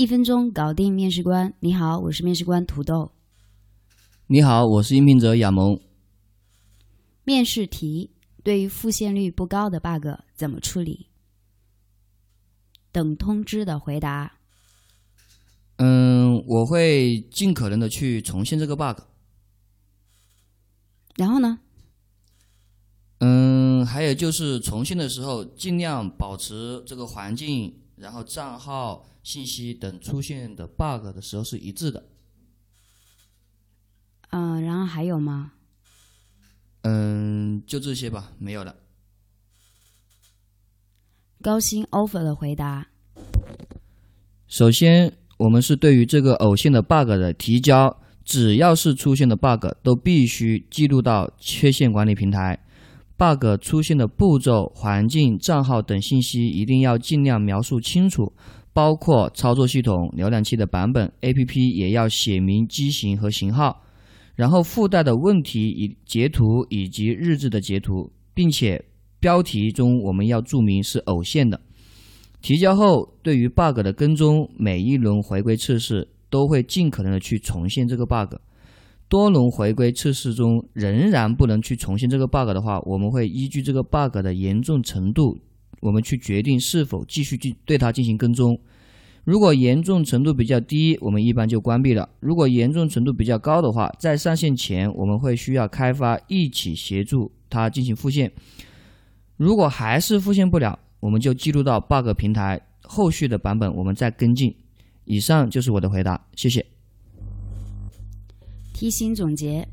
一分钟搞定面试官。你好，我是面试官土豆。你好，我是应聘者亚萌。面试题对于复现率不高的 bug 怎么处理？等通知的回答。嗯，我会尽可能的去重现这个 bug。然后呢？嗯，还有就是重现的时候，尽量保持这个环境，然后账号信息等出现的 bug 的时候是一致的。嗯，然后还有吗？嗯，就这些吧，没有了。高薪 offer 的回答。首先，我们是对于这个偶现的 bug 的提交，只要是出现的 bug，都必须记录到缺陷管理平台。Bug 出现的步骤、环境、账号等信息一定要尽量描述清楚，包括操作系统、浏览器的版本、APP 也要写明机型和型号，然后附带的问题以截图以及日志的截图，并且标题中我们要注明是偶现的。提交后，对于 bug 的跟踪，每一轮回归测试都会尽可能的去重现这个 bug。多轮回归测试中仍然不能去重现这个 bug 的话，我们会依据这个 bug 的严重程度，我们去决定是否继续去对它进行跟踪。如果严重程度比较低，我们一般就关闭了；如果严重程度比较高的话，在上线前我们会需要开发一起协助它进行复现。如果还是复现不了，我们就记录到 bug 平台，后续的版本我们再跟进。以上就是我的回答，谢谢。提醒总结：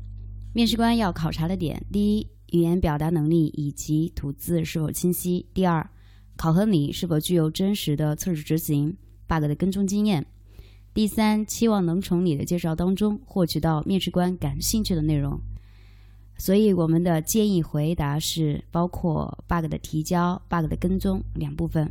面试官要考察的点：第一，语言表达能力以及吐字是否清晰；第二，考核你是否具有真实的测试执行 bug 的跟踪经验；第三，期望能从你的介绍当中获取到面试官感兴趣的内容。所以，我们的建议回答是包括 bug 的提交、bug 的跟踪两部分。